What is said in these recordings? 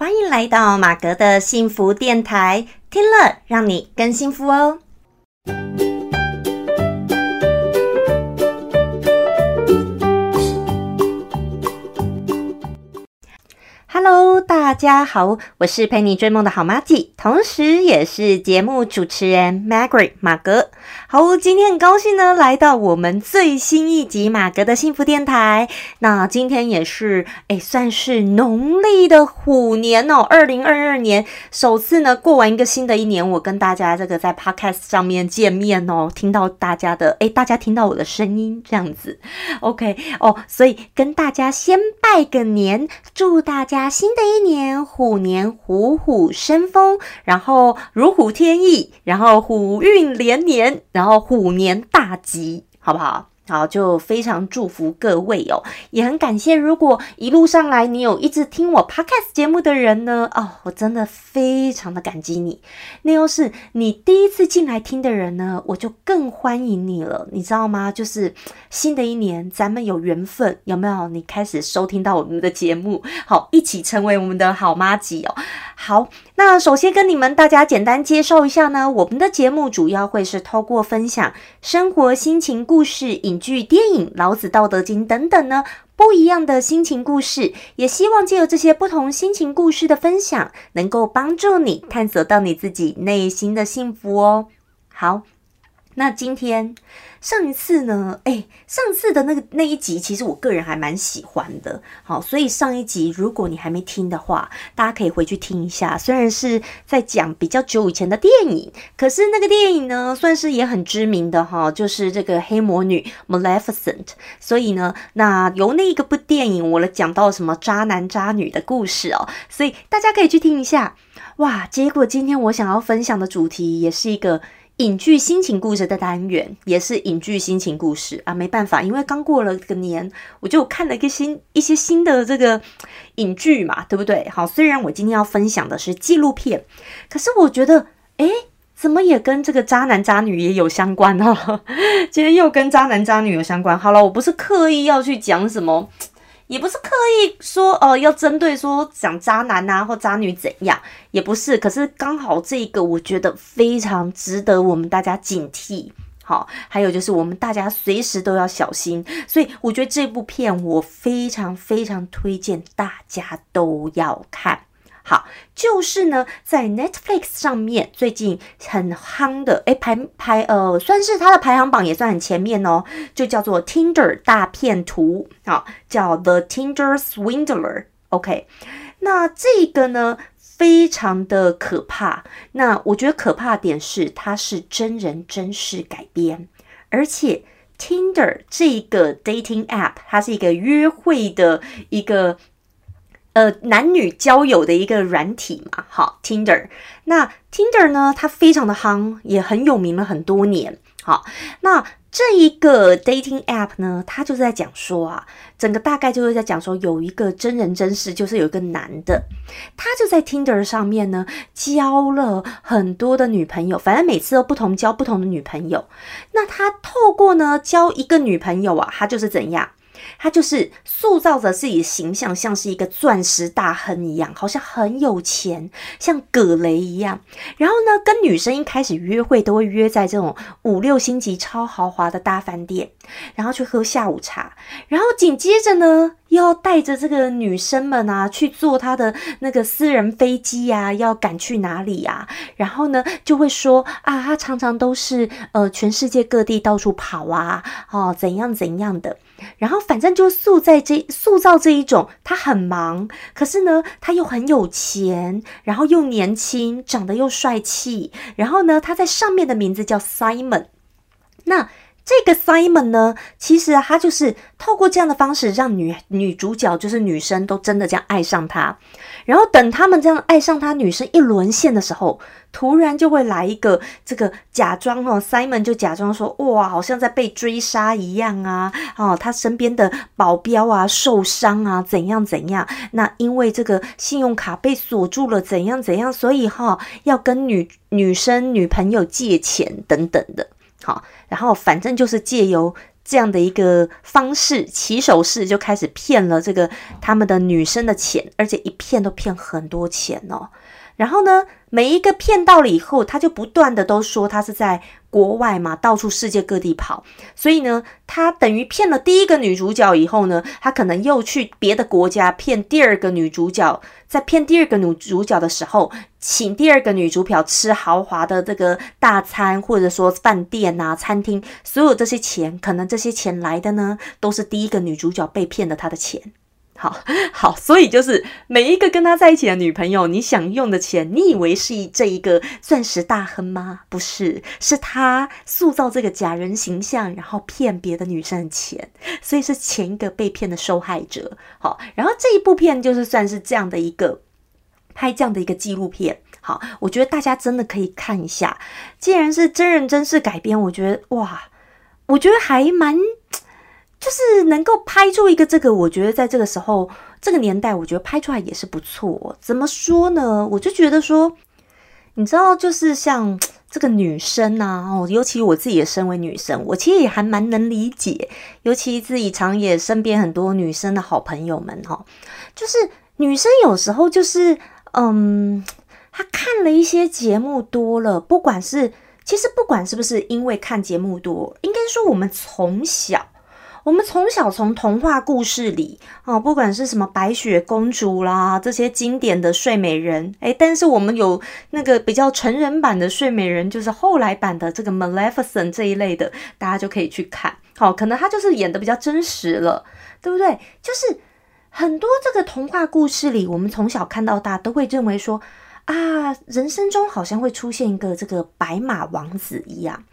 欢迎来到马格的幸福电台，听了让你更幸福哦。Hello，大家好，我是陪你追梦的好妈吉，同时也是节目主持人 Margaret 马格。好，今天很高兴呢，来到我们最新一集马格的幸福电台。那今天也是哎，算是农历的虎年哦，二零二二年首次呢过完一个新的一年，我跟大家这个在 Podcast 上面见面哦，听到大家的哎，大家听到我的声音这样子，OK 哦，所以跟大家先拜个年，祝大家。新的一年，虎年虎虎生风，然后如虎添翼，然后虎运连连，然后虎年大吉，好不好？好，就非常祝福各位哦，也很感谢。如果一路上来你有一直听我 podcast 节目的人呢，哦，我真的非常的感激你。那要是你第一次进来听的人呢，我就更欢迎你了，你知道吗？就是新的一年，咱们有缘分，有没有？你开始收听到我们的节目，好，一起成为我们的好妈吉哦。好。那首先跟你们大家简单介绍一下呢，我们的节目主要会是透过分享生活心情故事、影剧、电影、老子、道德经等等呢不一样的心情故事，也希望借由这些不同心情故事的分享，能够帮助你探索到你自己内心的幸福哦。好，那今天。上一次呢，哎，上次的那个那一集，其实我个人还蛮喜欢的。好，所以上一集如果你还没听的话，大家可以回去听一下。虽然是在讲比较久以前的电影，可是那个电影呢，算是也很知名的哈，就是这个黑魔女 Maleficent。所以呢，那由那一个部电影，我来讲到什么渣男渣女的故事哦，所以大家可以去听一下。哇，结果今天我想要分享的主题也是一个。影剧心情故事的单元也是影剧心情故事啊，没办法，因为刚过了个年，我就看了一个新一些新的这个影剧嘛，对不对？好，虽然我今天要分享的是纪录片，可是我觉得，哎，怎么也跟这个渣男渣女也有相关呢？今天又跟渣男渣女有相关。好了，我不是刻意要去讲什么。也不是刻意说，呃，要针对说讲渣男啊或渣女怎样，也不是。可是刚好这个，我觉得非常值得我们大家警惕。好，还有就是我们大家随时都要小心。所以我觉得这部片我非常非常推荐大家都要看。好，就是呢，在 Netflix 上面最近很夯的，哎，排排呃，算是它的排行榜也算很前面哦，就叫做 Tinder 大片图，好，叫 The Tinder Swindler。OK，那这个呢，非常的可怕。那我觉得可怕点是，它是真人真事改编，而且 Tinder 这个 dating app，它是一个约会的一个。呃，男女交友的一个软体嘛，好，Tinder。那 Tinder 呢，它非常的夯，也很有名了很多年。好，那这一个 dating app 呢，它就是在讲说啊，整个大概就是在讲说，有一个真人真事，就是有一个男的，他就在 Tinder 上面呢，交了很多的女朋友，反正每次都不同，交不同的女朋友。那他透过呢，交一个女朋友啊，他就是怎样？他就是塑造着自己的形象，像是一个钻石大亨一样，好像很有钱，像葛雷一样。然后呢，跟女生一开始约会都会约在这种五六星级超豪华的大饭店，然后去喝下午茶。然后紧接着呢，又要带着这个女生们啊去坐他的那个私人飞机呀，要赶去哪里呀？然后呢，就会说啊，他常常都是呃全世界各地到处跑啊，哦怎样怎样的。然后反正就塑在这塑造这一种，他很忙，可是呢他又很有钱，然后又年轻，长得又帅气，然后呢他在上面的名字叫 Simon，那。这个 Simon 呢，其实他就是透过这样的方式，让女女主角就是女生都真的这样爱上他。然后等他们这样爱上他，女生一沦陷的时候，突然就会来一个这个假装哦，Simon 就假装说哇，好像在被追杀一样啊，哦，他身边的保镖啊受伤啊，怎样怎样？那因为这个信用卡被锁住了，怎样怎样？所以哈，要跟女女生女朋友借钱等等的。好，然后反正就是借由这样的一个方式，起手式就开始骗了这个他们的女生的钱，而且一骗都骗很多钱哦。然后呢，每一个骗到了以后，他就不断的都说他是在国外嘛，到处世界各地跑。所以呢，他等于骗了第一个女主角以后呢，他可能又去别的国家骗第二个女主角。在骗第二个女主角的时候，请第二个女主角吃豪华的这个大餐，或者说饭店啊、餐厅，所有这些钱，可能这些钱来的呢，都是第一个女主角被骗的她的钱。好 好，所以就是每一个跟他在一起的女朋友，你想用的钱，你以为是这一个钻石大亨吗？不是，是他塑造这个假人形象，然后骗别的女生的钱，所以是前一个被骗的受害者。好，然后这一部片就是算是这样的一个拍这样的一个纪录片。好，我觉得大家真的可以看一下，既然是真人真事改编，我觉得哇，我觉得还蛮。就是能够拍出一个这个，我觉得在这个时候、这个年代，我觉得拍出来也是不错。怎么说呢？我就觉得说，你知道，就是像这个女生呐，哦，尤其我自己也身为女生，我其实也还蛮能理解。尤其自己常也身边很多女生的好朋友们哈，就是女生有时候就是，嗯，她看了一些节目多了，不管是其实不管是不是因为看节目多，应该说我们从小。我们从小从童话故事里啊，不管是什么白雪公主啦，这些经典的睡美人，诶，但是我们有那个比较成人版的睡美人，就是后来版的这个 Maleficent 这一类的，大家就可以去看。好，可能他就是演的比较真实了，对不对？就是很多这个童话故事里，我们从小看到大，都会认为说啊，人生中好像会出现一个这个白马王子一样。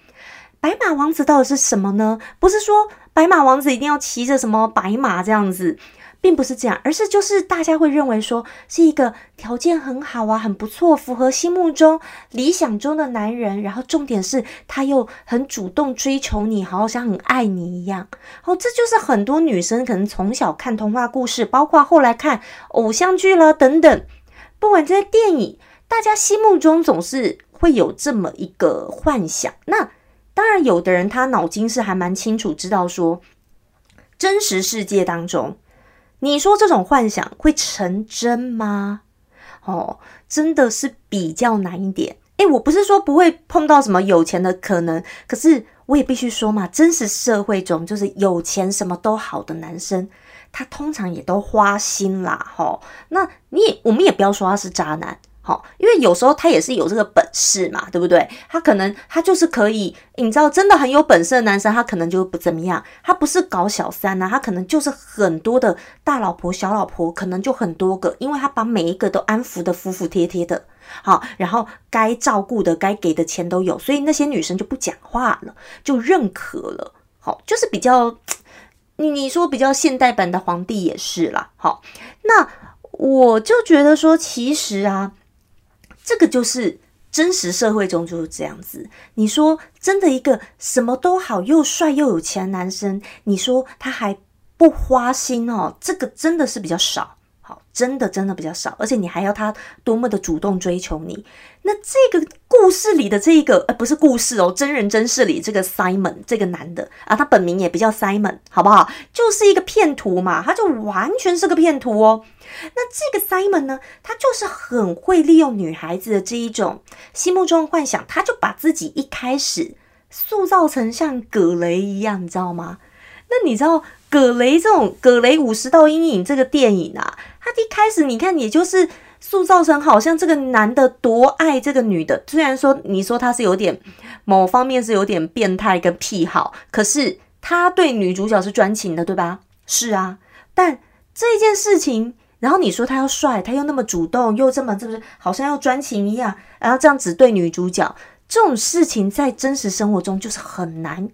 白马王子到底是什么呢？不是说白马王子一定要骑着什么白马这样子，并不是这样，而是就是大家会认为说是一个条件很好啊，很不错，符合心目中理想中的男人。然后重点是他又很主动追求你，好像很爱你一样。哦，这就是很多女生可能从小看童话故事，包括后来看偶像剧了等等，不管这些电影，大家心目中总是会有这么一个幻想。那当然，有的人他脑筋是还蛮清楚，知道说真实世界当中，你说这种幻想会成真吗？哦，真的是比较难一点。诶，我不是说不会碰到什么有钱的可能，可是我也必须说嘛，真实社会中就是有钱什么都好的男生，他通常也都花心啦。哈，那你也我们也不要说他是渣男。好，因为有时候他也是有这个本事嘛，对不对？他可能他就是可以，你知道，真的很有本事的男生，他可能就不怎么样。他不是搞小三呐，他可能就是很多的大老婆、小老婆，可能就很多个，因为他把每一个都安抚的服服帖帖的。好，然后该照顾的、该给的钱都有，所以那些女生就不讲话了，就认可了。好，就是比较你你说比较现代版的皇帝也是啦。好，那我就觉得说，其实啊。这个就是真实社会中就是这样子。你说真的，一个什么都好又帅又有钱的男生，你说他还不花心哦？这个真的是比较少。真的真的比较少，而且你还要他多么的主动追求你？那这个故事里的这一个，呃，不是故事哦，真人真事里这个 Simon 这个男的啊，他本名也不叫 Simon，好不好？就是一个骗徒嘛，他就完全是个骗徒哦。那这个 Simon 呢，他就是很会利用女孩子的这一种心目中的幻想，他就把自己一开始塑造成像葛雷一样，你知道吗？那你知道葛雷这种葛雷五十道阴影这个电影啊？他一开始你看，也就是塑造成好像这个男的多爱这个女的。虽然说你说他是有点某方面是有点变态跟癖好，可是他对女主角是专情的，对吧？是啊。但这件事情，然后你说他要帅，他又那么主动，又这么是不是好像要专情一样？然后这样子对女主角，这种事情在真实生活中就是很难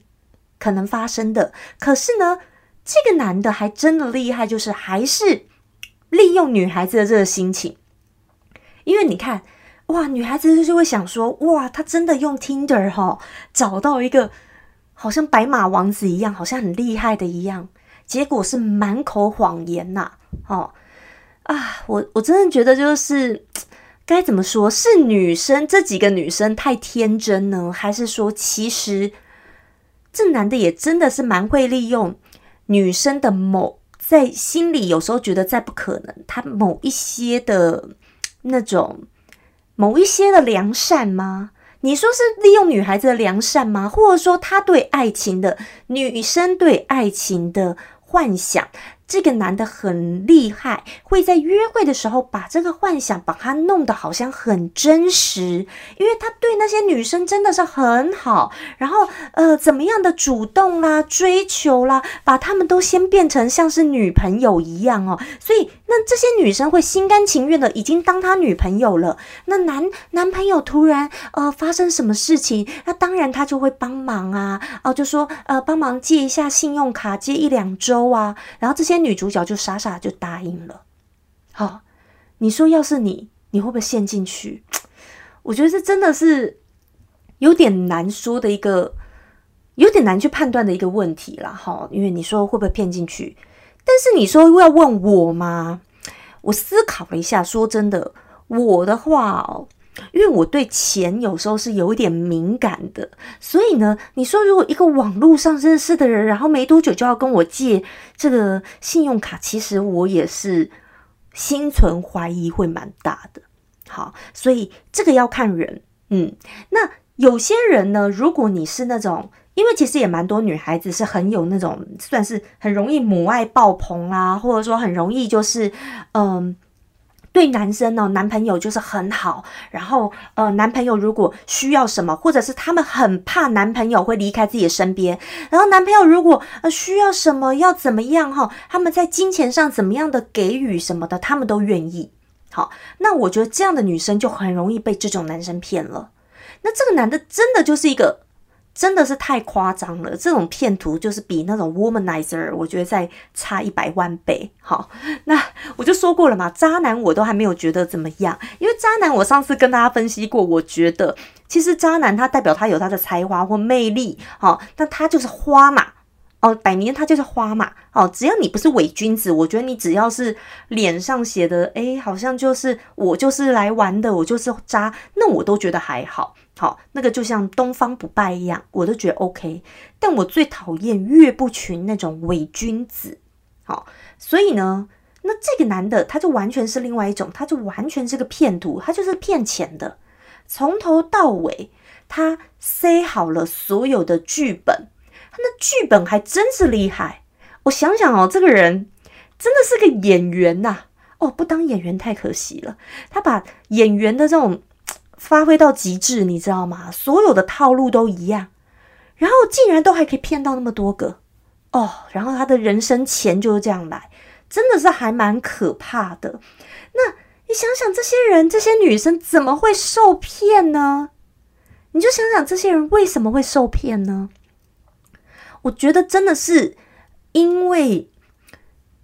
可能发生的。可是呢，这个男的还真的厉害，就是还是。利用女孩子的这个心情，因为你看，哇，女孩子就会想说，哇，他真的用 Tinder 哈找到一个好像白马王子一样，好像很厉害的一样，结果是满口谎言呐，哦啊，我我真的觉得就是该怎么说，是女生这几个女生太天真呢，还是说其实这男的也真的是蛮会利用女生的某在心里有时候觉得再不可能，她某一些的那种某一些的良善吗？你说是利用女孩子的良善吗？或者说他对爱情的女生对爱情的幻想？这个男的很厉害，会在约会的时候把这个幻想把它弄得好像很真实，因为他对那些女生真的是很好，然后呃怎么样的主动啦、追求啦，把他们都先变成像是女朋友一样哦，所以那这些女生会心甘情愿的已经当他女朋友了。那男男朋友突然呃发生什么事情，那当然他就会帮忙啊，哦就说呃帮忙借一下信用卡，借一两周啊，然后这些。女主角就傻傻就答应了。好，你说要是你，你会不会陷进去？我觉得这真的是有点难说的一个，有点难去判断的一个问题了。哈，因为你说会不会骗进去？但是你说要问我吗？我思考了一下，说真的，我的话。因为我对钱有时候是有一点敏感的，所以呢，你说如果一个网络上认识的人，然后没多久就要跟我借这个信用卡，其实我也是心存怀疑，会蛮大的。好，所以这个要看人，嗯，那有些人呢，如果你是那种，因为其实也蛮多女孩子是很有那种，算是很容易母爱爆棚啊，或者说很容易就是，嗯。对男生呢，男朋友就是很好。然后，呃，男朋友如果需要什么，或者是他们很怕男朋友会离开自己的身边，然后男朋友如果呃需要什么，要怎么样哈，他们在金钱上怎么样的给予什么的，他们都愿意。好，那我觉得这样的女生就很容易被这种男生骗了。那这个男的真的就是一个。真的是太夸张了，这种骗图就是比那种 womanizer，我觉得再差一百万倍。好，那我就说过了嘛，渣男我都还没有觉得怎么样，因为渣男我上次跟大家分析过，我觉得其实渣男他代表他有他的才华或魅力，好，但他就是花嘛，哦，摆明他就是花嘛，哦，只要你不是伪君子，我觉得你只要是脸上写的，哎，好像就是我就是来玩的，我就是渣，那我都觉得还好。好，那个就像东方不败一样，我都觉得 OK。但我最讨厌岳不群那种伪君子。好，所以呢，那这个男的他就完全是另外一种，他就完全是个骗徒，他就是骗钱的。从头到尾，他塞好了所有的剧本，他那剧本还真是厉害。我想想哦，这个人真的是个演员呐。哦，不当演员太可惜了。他把演员的这种。发挥到极致，你知道吗？所有的套路都一样，然后竟然都还可以骗到那么多个哦！然后他的人生钱就是这样来，真的是还蛮可怕的。那你想想，这些人、这些女生怎么会受骗呢？你就想想这些人为什么会受骗呢？我觉得真的是因为，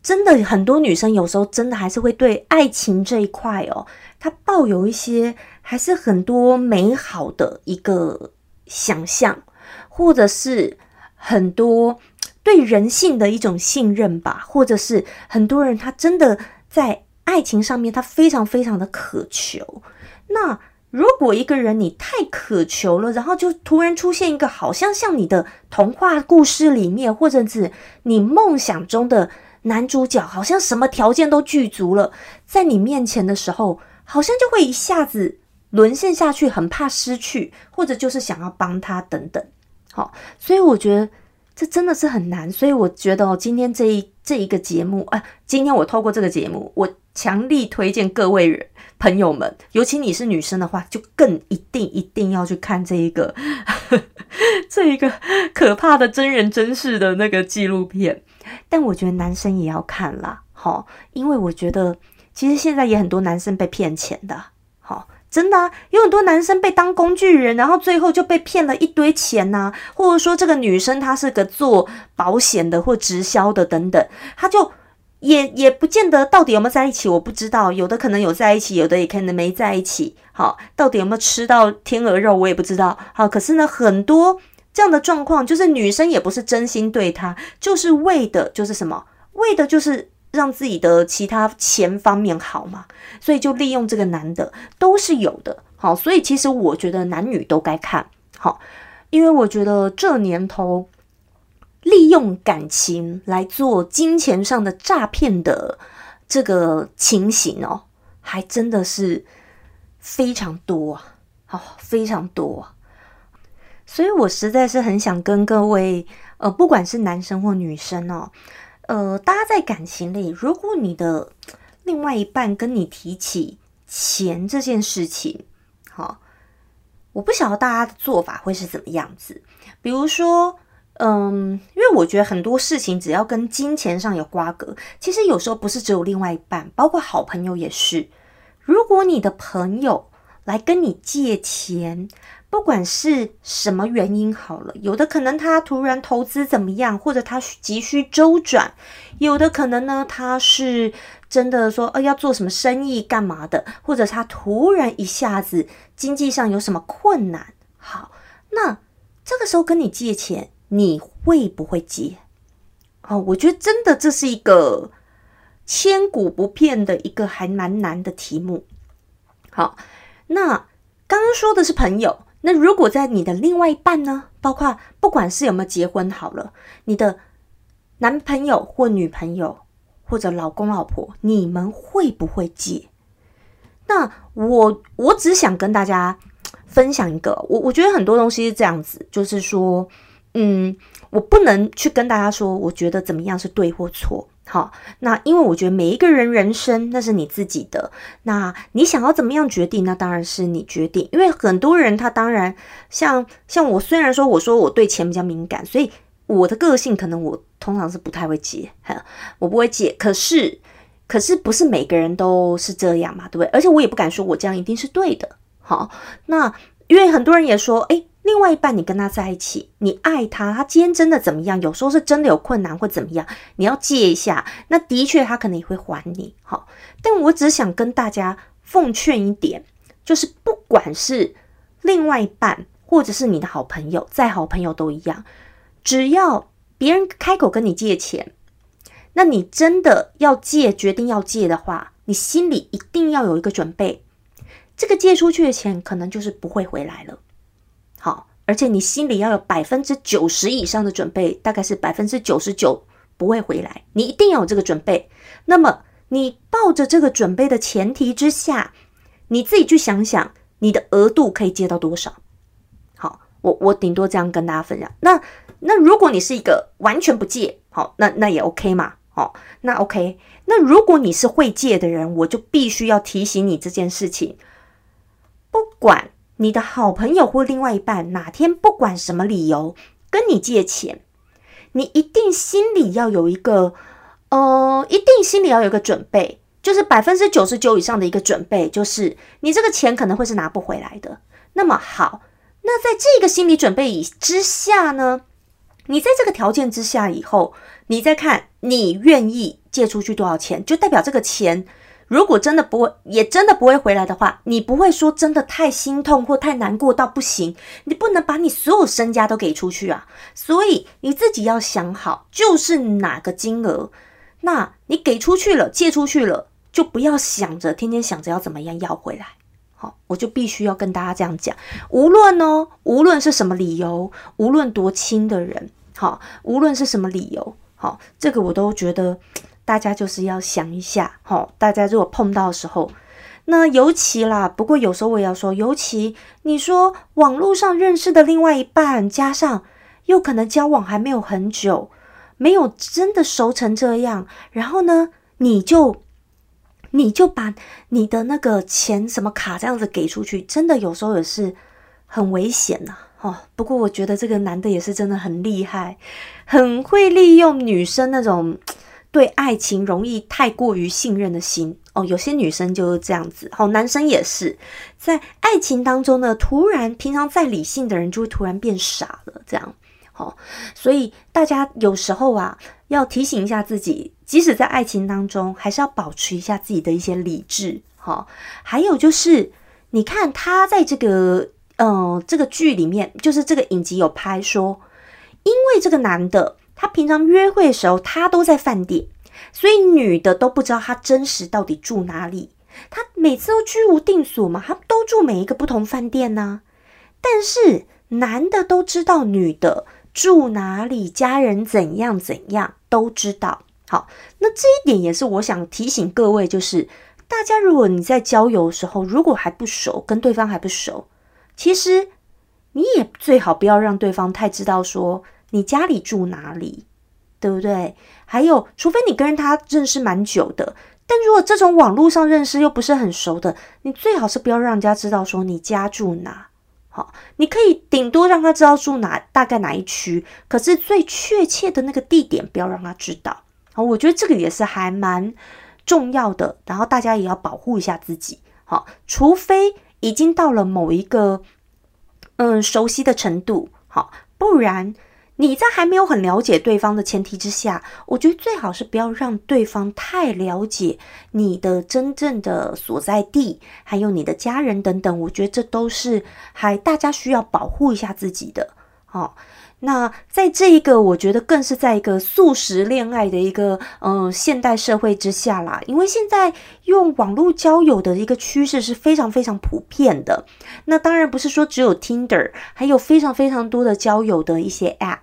真的很多女生有时候真的还是会对爱情这一块哦，她抱有一些。还是很多美好的一个想象，或者是很多对人性的一种信任吧，或者是很多人他真的在爱情上面他非常非常的渴求。那如果一个人你太渴求了，然后就突然出现一个好像像你的童话故事里面，或者是你梦想中的男主角，好像什么条件都具足了，在你面前的时候，好像就会一下子。沦陷下去，很怕失去，或者就是想要帮他等等，好，所以我觉得这真的是很难。所以我觉得哦，今天这一这一个节目啊，今天我透过这个节目，我强力推荐各位朋友们，尤其你是女生的话，就更一定一定要去看这一个 这一个可怕的真人真事的那个纪录片。但我觉得男生也要看啦，好，因为我觉得其实现在也很多男生被骗钱的，真的啊有很多男生被当工具人，然后最后就被骗了一堆钱呐，或者说这个女生她是个做保险的或直销的等等，她就也也不见得到底有没有在一起，我不知道，有的可能有在一起，有的也可能没在一起。好，到底有没有吃到天鹅肉，我也不知道。好，可是呢，很多这样的状况，就是女生也不是真心对他，就是为的就是什么，为的就是。让自己的其他钱方面好嘛，所以就利用这个男的都是有的，好，所以其实我觉得男女都该看。好，因为我觉得这年头利用感情来做金钱上的诈骗的这个情形哦，还真的是非常多啊，好，非常多啊。所以我实在是很想跟各位，呃，不管是男生或女生哦，呃，大家在感情里，如果你的另外一半跟你提起钱这件事情，好，我不晓得大家的做法会是怎么样子。比如说，嗯，因为我觉得很多事情只要跟金钱上有瓜葛，其实有时候不是只有另外一半，包括好朋友也是。如果你的朋友来跟你借钱，不管是什么原因好了，有的可能他突然投资怎么样，或者他急需周转；有的可能呢，他是真的说，呃，要做什么生意干嘛的，或者他突然一下子经济上有什么困难。好，那这个时候跟你借钱，你会不会借？哦，我觉得真的这是一个千古不变的一个还蛮难的题目。好，那刚刚说的是朋友。那如果在你的另外一半呢？包括不管是有没有结婚好了，你的男朋友或女朋友或者老公老婆，你们会不会借？那我我只想跟大家分享一个，我我觉得很多东西是这样子，就是说，嗯，我不能去跟大家说，我觉得怎么样是对或错。好，那因为我觉得每一个人人生那是你自己的，那你想要怎么样决定，那当然是你决定。因为很多人他当然像像我，虽然说我说我对钱比较敏感，所以我的个性可能我通常是不太会借，我不会借。可是可是不是每个人都是这样嘛，对不对？而且我也不敢说我这样一定是对的。好，那因为很多人也说，哎。另外一半，你跟他在一起，你爱他，他今天真的怎么样？有时候是真的有困难或怎么样，你要借一下，那的确他可能也会还你。好，但我只想跟大家奉劝一点，就是不管是另外一半，或者是你的好朋友，再好朋友都一样，只要别人开口跟你借钱，那你真的要借，决定要借的话，你心里一定要有一个准备，这个借出去的钱可能就是不会回来了。而且你心里要有百分之九十以上的准备，大概是百分之九十九不会回来，你一定要有这个准备。那么你抱着这个准备的前提之下，你自己去想想，你的额度可以借到多少？好，我我顶多这样跟大家分享。那那如果你是一个完全不借，好，那那也 OK 嘛？好，那 OK。那如果你是会借的人，我就必须要提醒你这件事情，不管。你的好朋友或另外一半哪天不管什么理由跟你借钱，你一定心里要有一个，呃，一定心里要有一个准备，就是百分之九十九以上的一个准备，就是你这个钱可能会是拿不回来的。那么好，那在这个心理准备以之下呢，你在这个条件之下以后，你再看你愿意借出去多少钱，就代表这个钱。如果真的不会，也真的不会回来的话，你不会说真的太心痛或太难过到不行，你不能把你所有身家都给出去啊。所以你自己要想好，就是哪个金额，那你给出去了，借出去了，就不要想着天天想着要怎么样要回来。好，我就必须要跟大家这样讲，无论呢，无论是什么理由，无论多亲的人，好，无论是什么理由，好，这个我都觉得。大家就是要想一下，哈，大家如果碰到的时候，那尤其啦。不过有时候我也要说，尤其你说网络上认识的另外一半，加上又可能交往还没有很久，没有真的熟成这样，然后呢，你就你就把你的那个钱什么卡这样子给出去，真的有时候也是很危险呐，哦。不过我觉得这个男的也是真的很厉害，很会利用女生那种。对爱情容易太过于信任的心。哦，有些女生就是这样子，好，男生也是。在爱情当中呢，突然平常再理性的人就会突然变傻了，这样。好，所以大家有时候啊，要提醒一下自己，即使在爱情当中，还是要保持一下自己的一些理智，好，还有就是，你看他在这个嗯这个剧里面，就是这个影集有拍说，因为这个男的。他平常约会的时候，他都在饭店，所以女的都不知道他真实到底住哪里。他每次都居无定所嘛，他都住每一个不同饭店呢。但是男的都知道女的住哪里，家人怎样怎样都知道。好，那这一点也是我想提醒各位，就是大家如果你在交友的时候，如果还不熟，跟对方还不熟，其实你也最好不要让对方太知道说你家里住哪里，对不对？还有，除非你跟他认识蛮久的，但如果这种网络上认识又不是很熟的，你最好是不要让人家知道说你家住哪。好，你可以顶多让他知道住哪，大概哪一区，可是最确切的那个地点不要让他知道。好，我觉得这个也是还蛮重要的。然后大家也要保护一下自己。好，除非已经到了某一个嗯熟悉的程度，好，不然。你在还没有很了解对方的前提之下，我觉得最好是不要让对方太了解你的真正的所在地，还有你的家人等等。我觉得这都是还大家需要保护一下自己的，哦。那在这一个，我觉得更是在一个素食恋爱的一个嗯现代社会之下啦，因为现在用网络交友的一个趋势是非常非常普遍的。那当然不是说只有 Tinder，还有非常非常多的交友的一些 App。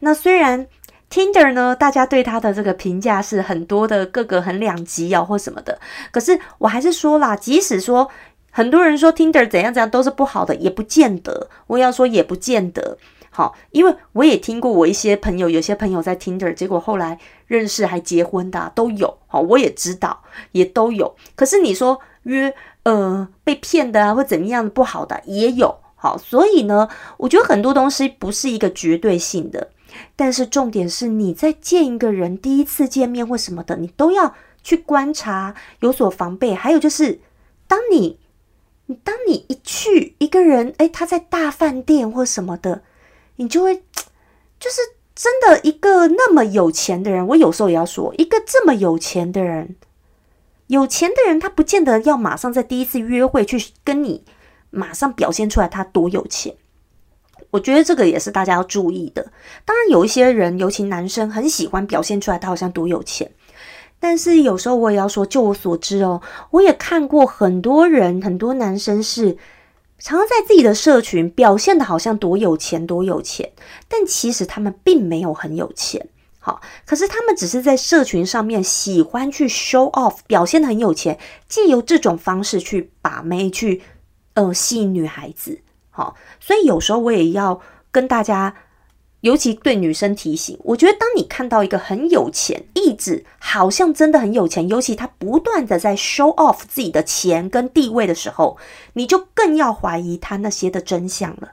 那虽然 Tinder 呢，大家对它的这个评价是很多的各个很两极啊或什么的，可是我还是说啦，即使说很多人说 Tinder 怎样怎样都是不好的，也不见得。我要说也不见得。好，因为我也听过我一些朋友，有些朋友在 Tinder，结果后来认识还结婚的都有。好，我也知道，也都有。可是你说约呃被骗的啊，或怎么样不好的也有。好，所以呢，我觉得很多东西不是一个绝对性的，但是重点是你在见一个人第一次见面或什么的，你都要去观察，有所防备。还有就是，当你你当你一去一个人，诶，他在大饭店或什么的。你就会，就是真的一个那么有钱的人，我有时候也要说，一个这么有钱的人，有钱的人他不见得要马上在第一次约会去跟你马上表现出来他多有钱。我觉得这个也是大家要注意的。当然，有一些人，尤其男生，很喜欢表现出来他好像多有钱，但是有时候我也要说，就我所知哦，我也看过很多人，很多男生是。常常在自己的社群表现的好像多有钱多有钱，但其实他们并没有很有钱。好，可是他们只是在社群上面喜欢去 show off，表现的很有钱，借由这种方式去把妹，去呃吸引女孩子。好，所以有时候我也要跟大家。尤其对女生提醒，我觉得当你看到一个很有钱，一直好像真的很有钱，尤其他不断的在 show off 自己的钱跟地位的时候，你就更要怀疑他那些的真相了。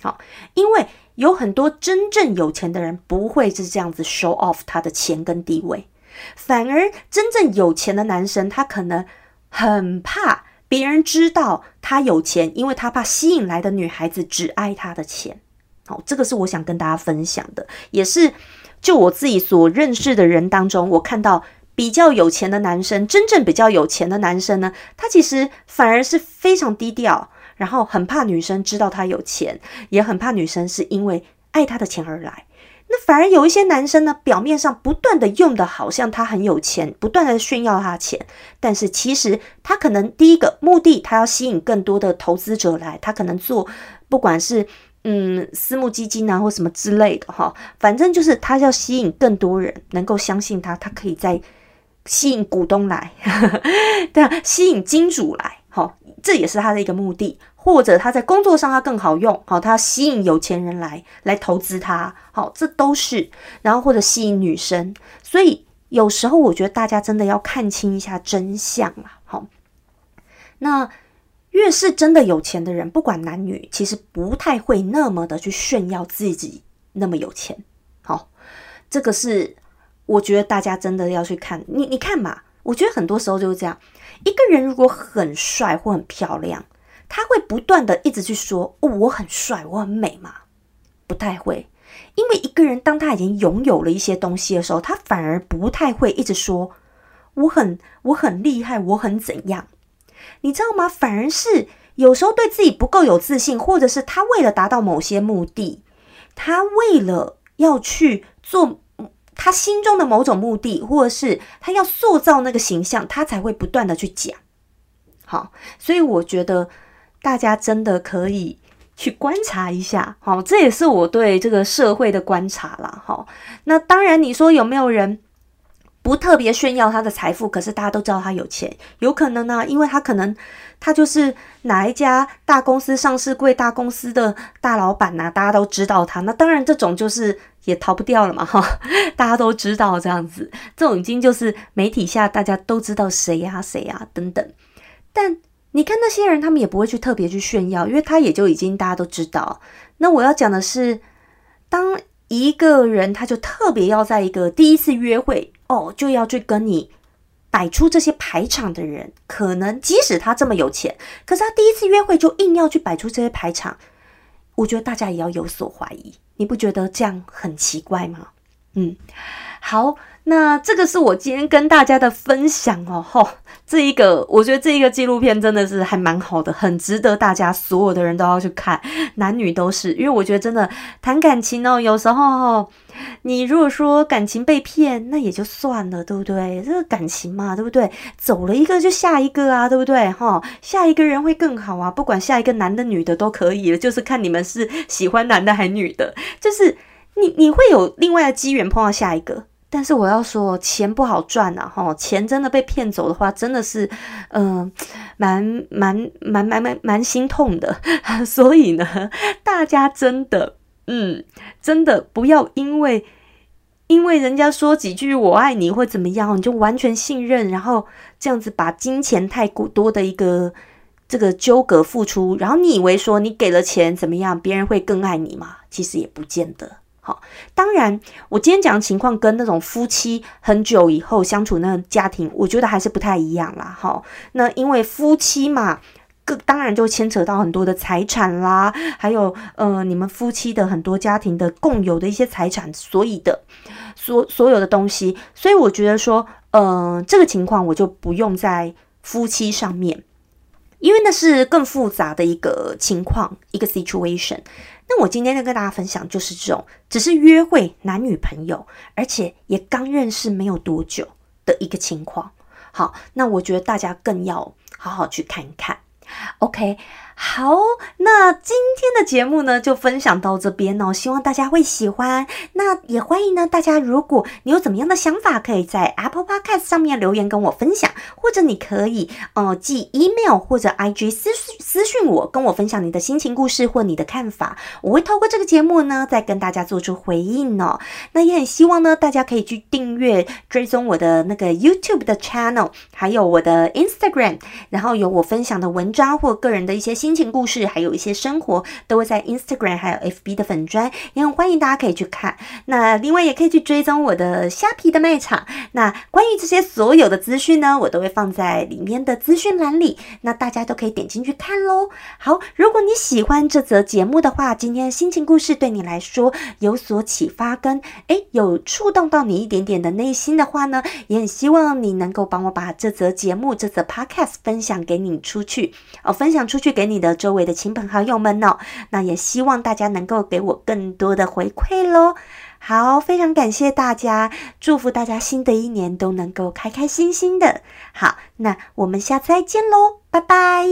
好，因为有很多真正有钱的人不会是这样子 show off 他的钱跟地位，反而真正有钱的男生，他可能很怕别人知道他有钱，因为他怕吸引来的女孩子只爱他的钱。好，这个是我想跟大家分享的，也是就我自己所认识的人当中，我看到比较有钱的男生，真正比较有钱的男生呢，他其实反而是非常低调，然后很怕女生知道他有钱，也很怕女生是因为爱他的钱而来。那反而有一些男生呢，表面上不断的用的好像他很有钱，不断的炫耀他的钱，但是其实他可能第一个目的，他要吸引更多的投资者来，他可能做不管是。嗯，私募基金啊，或什么之类的哈，反正就是他要吸引更多人能够相信他，他可以再吸引股东来，对啊，吸引金主来，好，这也是他的一个目的。或者他在工作上他更好用，好，他吸引有钱人来来投资他，好，这都是。然后或者吸引女生，所以有时候我觉得大家真的要看清一下真相啊，好，那。越是真的有钱的人，不管男女，其实不太会那么的去炫耀自己那么有钱。好，这个是我觉得大家真的要去看。你你看嘛，我觉得很多时候就是这样。一个人如果很帅或很漂亮，他会不断的一直去说：“哦，我很帅，我很美嘛。”不太会，因为一个人当他已经拥有了一些东西的时候，他反而不太会一直说：“我很我很厉害，我很怎样。”你知道吗？反而是有时候对自己不够有自信，或者是他为了达到某些目的，他为了要去做他心中的某种目的，或者是他要塑造那个形象，他才会不断的去讲。好，所以我觉得大家真的可以去观察一下，好，这也是我对这个社会的观察啦。好，那当然你说有没有人不特别炫耀他的财富，可是大家都知道他有钱，有可能呢，因为他可能他就是哪一家大公司上市贵大公司的大老板呐，大家都知道他，那当然这种就是也逃不掉了嘛，哈，大家都知道这样子，这种已经就是媒体下大家都知道谁呀谁呀等等，但。你看那些人，他们也不会去特别去炫耀，因为他也就已经大家都知道。那我要讲的是，当一个人他就特别要在一个第一次约会哦，就要去跟你摆出这些排场的人，可能即使他这么有钱，可是他第一次约会就硬要去摆出这些排场，我觉得大家也要有所怀疑。你不觉得这样很奇怪吗？嗯，好。那这个是我今天跟大家的分享哦，吼，这一个我觉得这一个纪录片真的是还蛮好的，很值得大家所有的人都要去看，男女都是，因为我觉得真的谈感情哦，有时候你如果说感情被骗，那也就算了，对不对？这个感情嘛，对不对？走了一个就下一个啊，对不对？哈，下一个人会更好啊，不管下一个男的女的都可以了，就是看你们是喜欢男的还女的，就是你你会有另外的机缘碰到下一个。但是我要说，钱不好赚呐，哈，钱真的被骗走的话，真的是，嗯，蛮蛮蛮蛮蛮蛮心痛的。所以呢，大家真的，嗯，真的不要因为因为人家说几句“我爱你”或怎么样，你就完全信任，然后这样子把金钱太过多的一个这个纠葛付出，然后你以为说你给了钱怎么样，别人会更爱你吗？其实也不见得。好，当然，我今天讲的情况跟那种夫妻很久以后相处那个家庭，我觉得还是不太一样啦。哈，那因为夫妻嘛，各当然就牵扯到很多的财产啦，还有呃，你们夫妻的很多家庭的共有的一些财产，所以的所所有的东西，所以我觉得说，呃，这个情况我就不用在夫妻上面，因为那是更复杂的一个情况，一个 situation。那我今天要跟大家分享，就是这种只是约会男女朋友，而且也刚认识没有多久的一个情况。好，那我觉得大家更要好好去看一看。OK。好，那今天的节目呢，就分享到这边哦，希望大家会喜欢。那也欢迎呢，大家如果你有怎么样的想法，可以在 Apple Podcast 上面留言跟我分享，或者你可以呃寄 email 或者 IG 私私讯我，跟我分享你的心情故事或你的看法，我会透过这个节目呢，再跟大家做出回应哦。那也很希望呢，大家可以去订阅追踪我的那个 YouTube 的 channel，还有我的 Instagram，然后有我分享的文章或个人的一些心。情故事，还有一些生活，都会在 Instagram 还有 FB 的粉砖，也很欢迎大家可以去看。那另外也可以去追踪我的虾皮的卖场。那关于这些所有的资讯呢，我都会放在里面的资讯栏里，那大家都可以点进去看喽。好，如果你喜欢这则节目的话，今天心情故事对你来说有所启发，跟诶有触动到你一点点的内心的话呢，也很希望你能够帮我把这则节目、这则 Podcast 分享给你出去哦，分享出去给你。的周围的亲朋好友们哦，那也希望大家能够给我更多的回馈喽。好，非常感谢大家，祝福大家新的一年都能够开开心心的。好，那我们下次再见喽，拜拜。